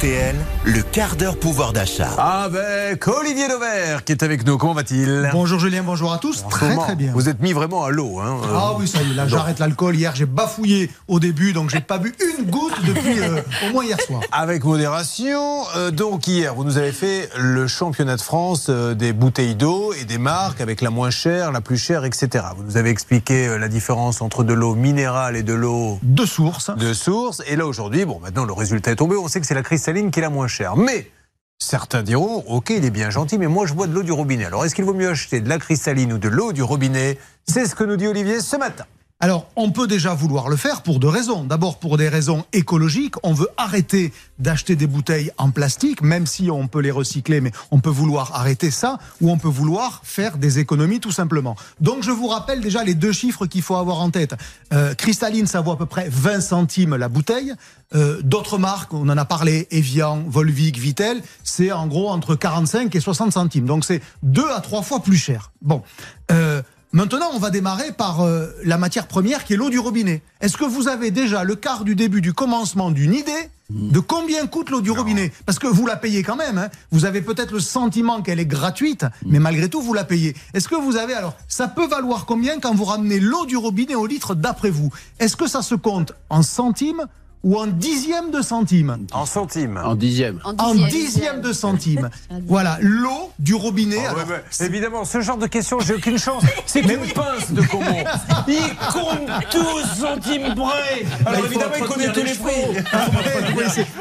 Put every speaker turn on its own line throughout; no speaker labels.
RTL, le quart d'heure pouvoir d'achat.
Avec Olivier Dauvert qui est avec nous. Comment va-t-il?
Bonjour Julien, bonjour à tous. très très bien.
Vous êtes mis vraiment à l'eau. Hein
ah oui, ça y est, là j'arrête l'alcool. Hier j'ai bafouillé au début, donc j'ai pas bu une goutte depuis euh, au moins hier soir.
Avec modération. Euh, donc hier, vous nous avez fait le championnat de France euh, des bouteilles d'eau et des marques avec la moins chère, la plus chère, etc. Vous nous avez expliqué la différence entre de l'eau minérale et de l'eau
de source.
De source. Et là aujourd'hui, bon, maintenant le résultat est tombé. On sait que c'est la qui est la moins chère. Mais certains diront, ok, il est bien gentil, mais moi je bois de l'eau du robinet. Alors est-ce qu'il vaut mieux acheter de la cristalline ou de l'eau du robinet? C'est ce que nous dit Olivier ce matin.
Alors, on peut déjà vouloir le faire pour deux raisons. D'abord, pour des raisons écologiques. On veut arrêter d'acheter des bouteilles en plastique, même si on peut les recycler, mais on peut vouloir arrêter ça, ou on peut vouloir faire des économies tout simplement. Donc, je vous rappelle déjà les deux chiffres qu'il faut avoir en tête. Euh, cristalline, ça vaut à peu près 20 centimes la bouteille. Euh, d'autres marques, on en a parlé, Evian, Volvic, Vitel, c'est en gros entre 45 et 60 centimes. Donc, c'est deux à trois fois plus cher. Bon. Euh, Maintenant, on va démarrer par euh, la matière première qui est l'eau du robinet. Est-ce que vous avez déjà le quart du début du commencement d'une idée de combien coûte l'eau du robinet Parce que vous la payez quand même. Hein. Vous avez peut-être le sentiment qu'elle est gratuite, mais malgré tout, vous la payez. Est-ce que vous avez alors Ça peut valoir combien quand vous ramenez l'eau du robinet au litre d'après vous? Est-ce que ça se compte en centimes ou en dixième de centime.
En centime.
En dixième.
En dixième, de centime. voilà, l'eau du robinet.
Oh, évidemment, ce genre de questions, j'ai aucune chance. C'est une pince de comment Il compte 12 centimes près. Alors évidemment, il connaît tous les prix.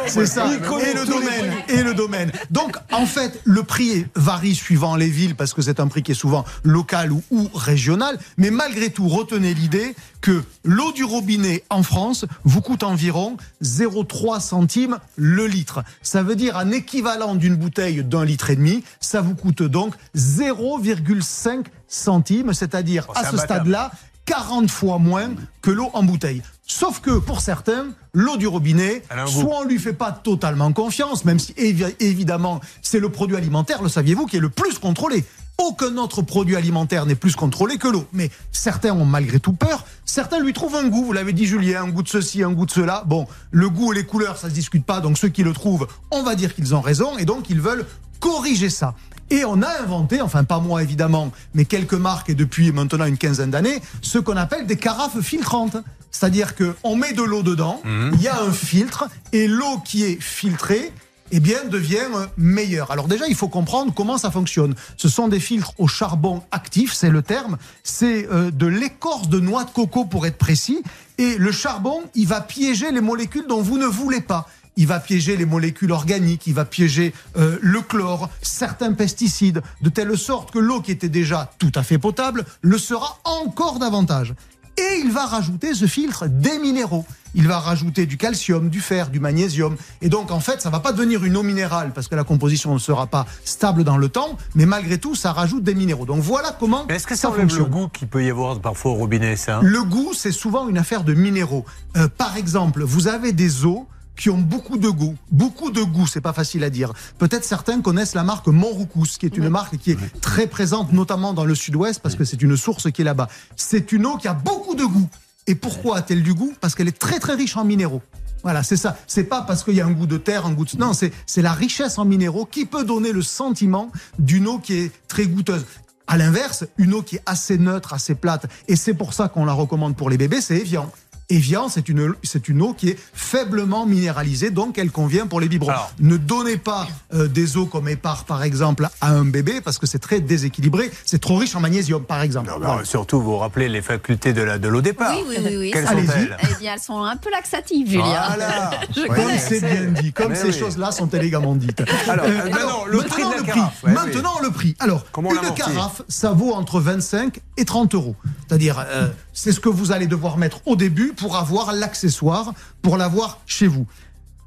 C'est ça. et le domaine. Et le domaine. Donc, en fait, le prix varie suivant les villes parce que c'est un prix qui est souvent local ou, ou régional. Mais malgré tout, retenez l'idée que l'eau du robinet en France vous coûte environ 0,3 centimes le litre. Ça veut dire un équivalent d'une bouteille d'un litre et demi. Ça vous coûte donc 0,5 centimes, c'est-à-dire oh, à ce stade-là 40 fois moins que l'eau en bouteille. Sauf que pour certains, l'eau du robinet, soit on lui fait pas totalement confiance, même si évidemment c'est le produit alimentaire, le saviez-vous, qui est le plus contrôlé. Aucun autre produit alimentaire n'est plus contrôlé que l'eau. Mais certains ont malgré tout peur. Certains lui trouvent un goût. Vous l'avez dit, Julien, un goût de ceci, un goût de cela. Bon, le goût et les couleurs, ça se discute pas. Donc ceux qui le trouvent, on va dire qu'ils ont raison. Et donc ils veulent corriger ça. Et on a inventé, enfin pas moi évidemment, mais quelques marques et depuis maintenant une quinzaine d'années, ce qu'on appelle des carafes filtrantes. C'est-à-dire qu'on met de l'eau dedans, mmh. il y a un filtre, et l'eau qui est filtrée, eh bien, devient meilleur. Alors déjà, il faut comprendre comment ça fonctionne. Ce sont des filtres au charbon actif, c'est le terme. C'est euh, de l'écorce de noix de coco pour être précis. Et le charbon, il va piéger les molécules dont vous ne voulez pas. Il va piéger les molécules organiques, il va piéger euh, le chlore, certains pesticides, de telle sorte que l'eau qui était déjà tout à fait potable le sera encore davantage. Et il va rajouter ce filtre des minéraux. Il va rajouter du calcium, du fer, du magnésium. Et donc, en fait, ça va pas devenir une eau minérale parce que la composition ne sera pas stable dans le temps. Mais malgré tout, ça rajoute des minéraux. Donc voilà comment.
Est-ce que ça, enlève le goût qu'il peut y avoir parfois au robinet, ça?
Le goût, c'est souvent une affaire de minéraux. Euh, par exemple, vous avez des eaux qui ont beaucoup de goût. Beaucoup de goût, c'est pas facile à dire. Peut-être certains connaissent la marque Montroucous, qui est une marque qui est très présente, notamment dans le sud-ouest, parce que c'est une source qui est là-bas. C'est une eau qui a beaucoup de goût. Et pourquoi a-t-elle du goût? Parce qu'elle est très très riche en minéraux. Voilà, c'est ça. C'est pas parce qu'il y a un goût de terre, un goût de... Non, c'est, c'est la richesse en minéraux qui peut donner le sentiment d'une eau qui est très goûteuse. À l'inverse, une eau qui est assez neutre, assez plate, et c'est pour ça qu'on la recommande pour les bébés, c'est Evian. Evian, c'est une, c'est une eau qui est faiblement minéralisée, donc elle convient pour les biberons. ne donnez pas euh, des eaux comme Épar, par exemple, à un bébé, parce que c'est très déséquilibré. C'est trop riche en magnésium, par exemple.
Surtout, vous rappelez les facultés de, la, de l'eau départ.
Oui, oui, oui.
Quelles sont-elles
Eh bien, elles sont un peu laxatives, Julien.
Voilà. comme c'est bien dit, comme ces choses-là sont élégamment dites.
Alors, euh, maintenant, le prix.
Le prix. maintenant, le prix. Alors, une carafe, ça vaut entre 25 et 30 euros. C'est-à-dire, euh, c'est ce que vous allez devoir mettre au début pour avoir l'accessoire, pour l'avoir chez vous.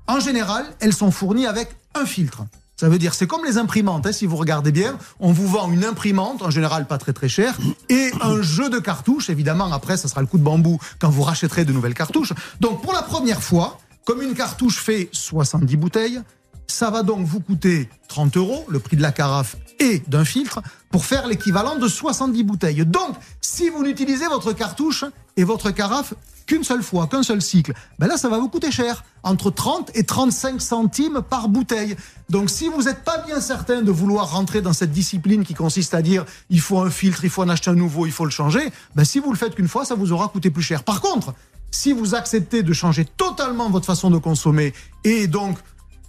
En général, elles sont fournies avec un filtre. Ça veut dire, c'est comme les imprimantes, hein, si vous regardez bien, on vous vend une imprimante, en général pas très très chère, et un jeu de cartouches, évidemment, après, ça sera le coup de bambou quand vous rachèterez de nouvelles cartouches. Donc, pour la première fois, comme une cartouche fait 70 bouteilles, ça va donc vous coûter 30 euros, le prix de la carafe et d'un filtre, pour faire l'équivalent de 70 bouteilles. Donc, si vous n'utilisez votre cartouche et votre carafe qu'une seule fois, qu'un seul cycle, ben là, ça va vous coûter cher. Entre 30 et 35 centimes par bouteille. Donc, si vous n'êtes pas bien certain de vouloir rentrer dans cette discipline qui consiste à dire il faut un filtre, il faut en acheter un nouveau, il faut le changer, ben si vous le faites qu'une fois, ça vous aura coûté plus cher. Par contre, si vous acceptez de changer totalement votre façon de consommer et donc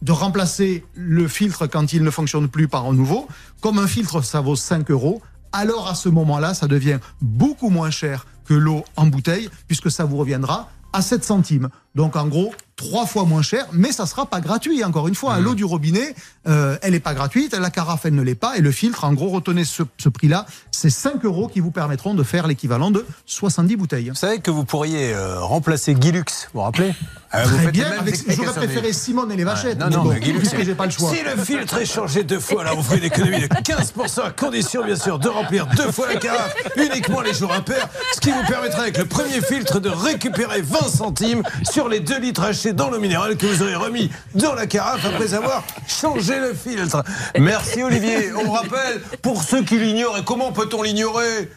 de remplacer le filtre quand il ne fonctionne plus par un nouveau, comme un filtre ça vaut 5 euros, alors à ce moment-là, ça devient beaucoup moins cher que l'eau en bouteille, puisque ça vous reviendra à 7 centimes. Donc en gros, trois fois moins cher, mais ça sera pas gratuit. Encore une fois,
Mmh.
l'eau du robinet, euh, elle n'est pas gratuite, la carafe, elle ne l'est pas, et le filtre, en gros, retenez ce, ce prix-là, c'est 5 euros qui vous permettront de faire l'équivalent de 70 bouteilles.
Vous savez que vous pourriez euh, remplacer Guy Lux, vous vous rappelez? Vous
Très
faites les
bien, j'aurais préféré
mais-
Simone et les vachettes,
non,
mais
non,
bon,
mais Guy Lux,
puisque j'ai pas le choix.
Si le filtre est changé deux fois, là, vous ferez une économie de 15%, à condition, bien sûr, de remplir deux fois la carafe, uniquement les jours impairs, ce qui vous permettra, avec le premier filtre, de récupérer 20 centimes sur les 2 litres achetés dans l'eau minérale que vous aurez remis dans la carafe après avoir changé le filtre. Merci, Olivier. On rappelle, pour ceux qui l'ignorent, et comment peut-on l'ignorer?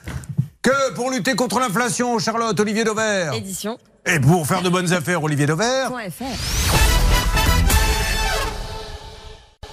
Que pour lutter contre l'inflation, Charlotte, Olivier Dauvert.
Édition.
Et pour faire de bonnes affaires, Olivier Dauvert.